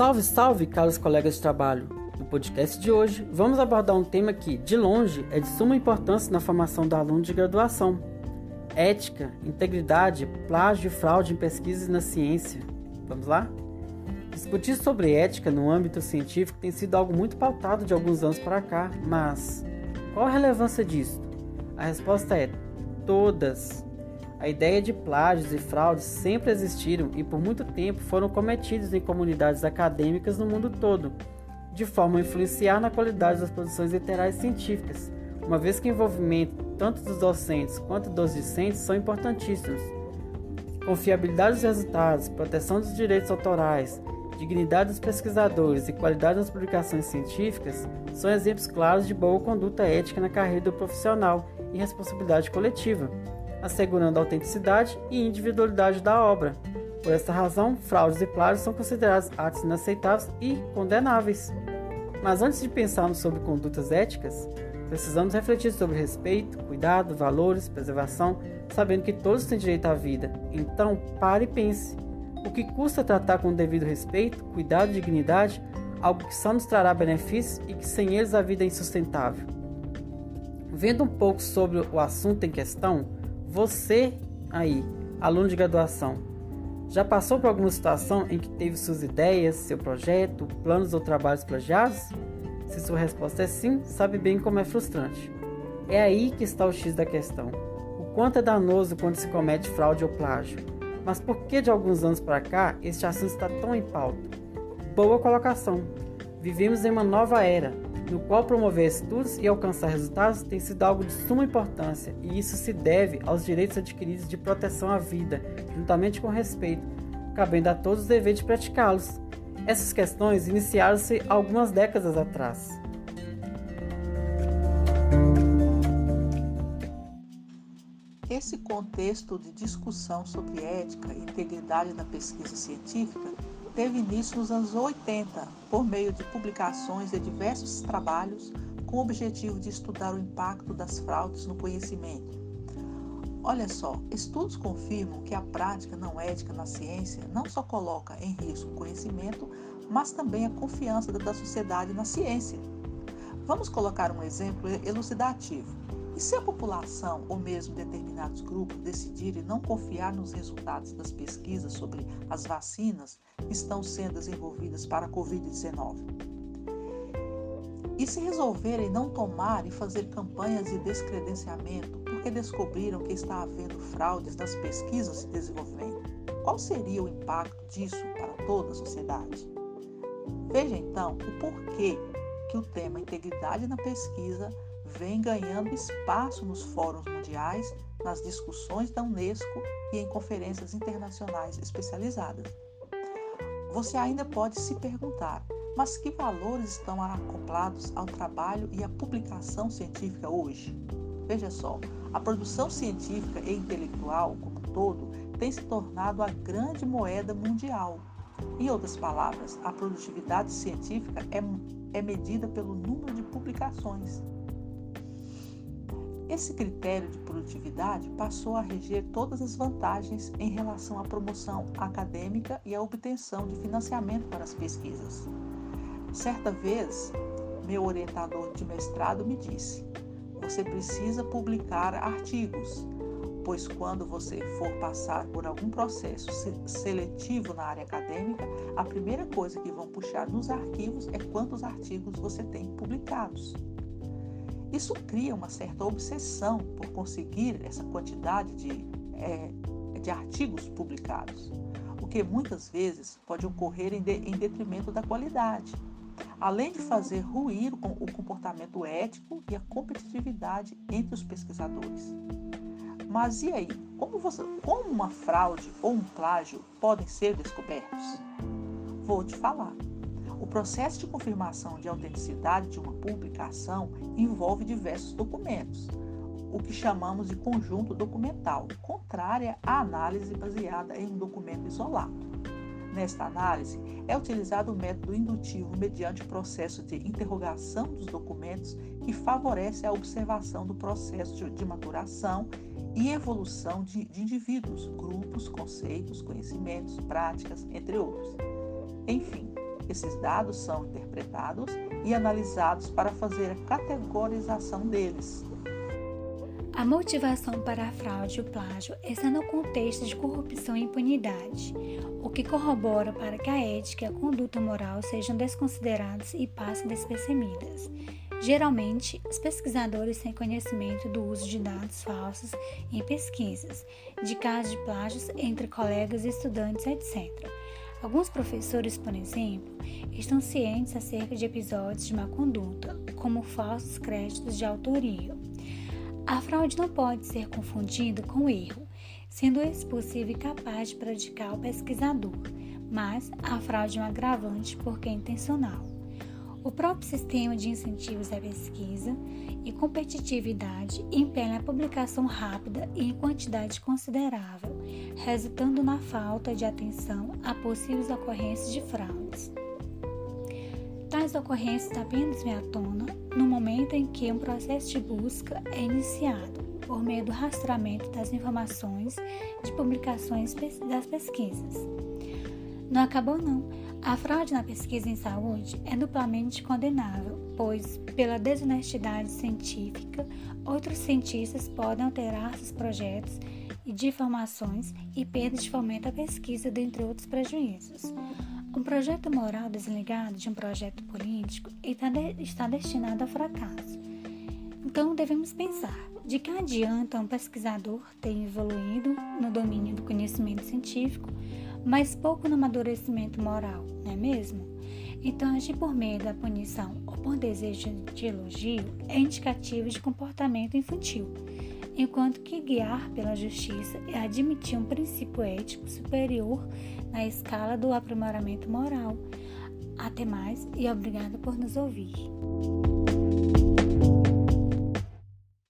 Salve, salve, caros colegas de trabalho! No podcast de hoje, vamos abordar um tema que, de longe, é de suma importância na formação do aluno de graduação: ética, integridade, plágio e fraude em pesquisas na ciência. Vamos lá? Discutir sobre ética no âmbito científico tem sido algo muito pautado de alguns anos para cá, mas qual a relevância disso? A resposta é todas. A ideia de plágios e fraudes sempre existiram e por muito tempo foram cometidos em comunidades acadêmicas no mundo todo, de forma a influenciar na qualidade das produções literárias científicas, uma vez que o envolvimento tanto dos docentes quanto dos discentes são importantíssimos. Confiabilidade dos resultados, proteção dos direitos autorais, dignidade dos pesquisadores e qualidade das publicações científicas são exemplos claros de boa conduta ética na carreira do profissional e responsabilidade coletiva assegurando a autenticidade e individualidade da obra. Por essa razão, fraudes e plágios são considerados atos inaceitáveis e condenáveis. Mas antes de pensarmos sobre condutas éticas, precisamos refletir sobre respeito, cuidado, valores, preservação, sabendo que todos têm direito à vida. Então, pare e pense. O que custa tratar com devido respeito, cuidado e dignidade algo que só nos trará benefícios e que sem eles a vida é insustentável? Vendo um pouco sobre o assunto em questão, você aí, aluno de graduação, já passou por alguma situação em que teve suas ideias, seu projeto, planos ou trabalhos plagiados? Se sua resposta é sim, sabe bem como é frustrante. É aí que está o X da questão. O quanto é danoso quando se comete fraude ou plágio. Mas por que de alguns anos para cá este assunto está tão em pauta? Boa colocação. Vivemos em uma nova era, no qual promover estudos e alcançar resultados tem sido algo de suma importância, e isso se deve aos direitos adquiridos de proteção à vida, juntamente com respeito, cabendo a todos o dever de praticá-los. Essas questões iniciaram-se algumas décadas atrás. Esse contexto de discussão sobre ética e integridade na pesquisa científica teve início nos anos 80, por meio de publicações de diversos trabalhos com o objetivo de estudar o impacto das fraudes no conhecimento. Olha só, estudos confirmam que a prática não ética na ciência não só coloca em risco o conhecimento, mas também a confiança da sociedade na ciência. Vamos colocar um exemplo elucidativo. E se a população ou mesmo determinados grupos decidirem não confiar nos resultados das pesquisas sobre as vacinas estão sendo desenvolvidas para a Covid-19? E se resolverem não tomar e fazer campanhas de descredenciamento porque descobriram que está havendo fraudes nas pesquisas de desenvolvimento? Qual seria o impacto disso para toda a sociedade? Veja então o porquê que o tema integridade na pesquisa vem ganhando espaço nos fóruns mundiais, nas discussões da Unesco e em conferências internacionais especializadas. Você ainda pode se perguntar, mas que valores estão acoplados ao trabalho e à publicação científica hoje? Veja só, a produção científica e intelectual, como um todo, tem se tornado a grande moeda mundial. Em outras palavras, a produtividade científica é, é medida pelo número de publicações. Esse critério de produtividade passou a reger todas as vantagens em relação à promoção acadêmica e à obtenção de financiamento para as pesquisas. Certa vez, meu orientador de mestrado me disse: você precisa publicar artigos, pois quando você for passar por algum processo seletivo na área acadêmica, a primeira coisa que vão puxar nos arquivos é quantos artigos você tem publicados. Isso cria uma certa obsessão por conseguir essa quantidade de, é, de artigos publicados, o que muitas vezes pode ocorrer em, de, em detrimento da qualidade, além de fazer ruir o comportamento ético e a competitividade entre os pesquisadores. Mas e aí? Como, você, como uma fraude ou um plágio podem ser descobertos? Vou te falar. O processo de confirmação de autenticidade de uma publicação envolve diversos documentos, o que chamamos de conjunto documental, contrária à análise baseada em um documento isolado. Nesta análise, é utilizado o método indutivo mediante processo de interrogação dos documentos que favorece a observação do processo de maturação e evolução de, de indivíduos, grupos, conceitos, conhecimentos, práticas, entre outros. Enfim, esses dados são interpretados e analisados para fazer a categorização deles. A motivação para a fraude e o plágio está no contexto de corrupção e impunidade, o que corrobora para que a ética e a conduta moral sejam desconsideradas e passem despercebidas. Geralmente, os pesquisadores têm conhecimento do uso de dados falsos em pesquisas, de casos de plágios entre colegas, estudantes, etc. Alguns professores, por exemplo, estão cientes acerca de episódios de má conduta, como falsos créditos de autoria. A fraude não pode ser confundida com erro, sendo esse possível e capaz de praticar o pesquisador, mas a fraude é um agravante porque é intencional. O próprio sistema de incentivos à pesquisa e competitividade impele a publicação rápida e em quantidade considerável, resultando na falta de atenção a possíveis ocorrências de fraudes. Tais ocorrências apenas vêm à tona no momento em que um processo de busca é iniciado, por meio do rastreamento das informações de publicações das pesquisas. Não acabou não. A fraude na pesquisa em saúde é duplamente condenável, pois, pela desonestidade científica, outros cientistas podem alterar seus projetos e de informações e perda de fomento à pesquisa, dentre outros prejuízos. Um projeto moral desligado de um projeto político está destinado ao fracasso. Então, devemos pensar: de que adianta um pesquisador ter evoluído no domínio do conhecimento científico mas pouco no amadurecimento moral, não é mesmo? Então, agir por meio da punição ou por desejo de elogio é indicativo de comportamento infantil, enquanto que guiar pela justiça é admitir um princípio ético superior na escala do aprimoramento moral. Até mais e obrigada por nos ouvir.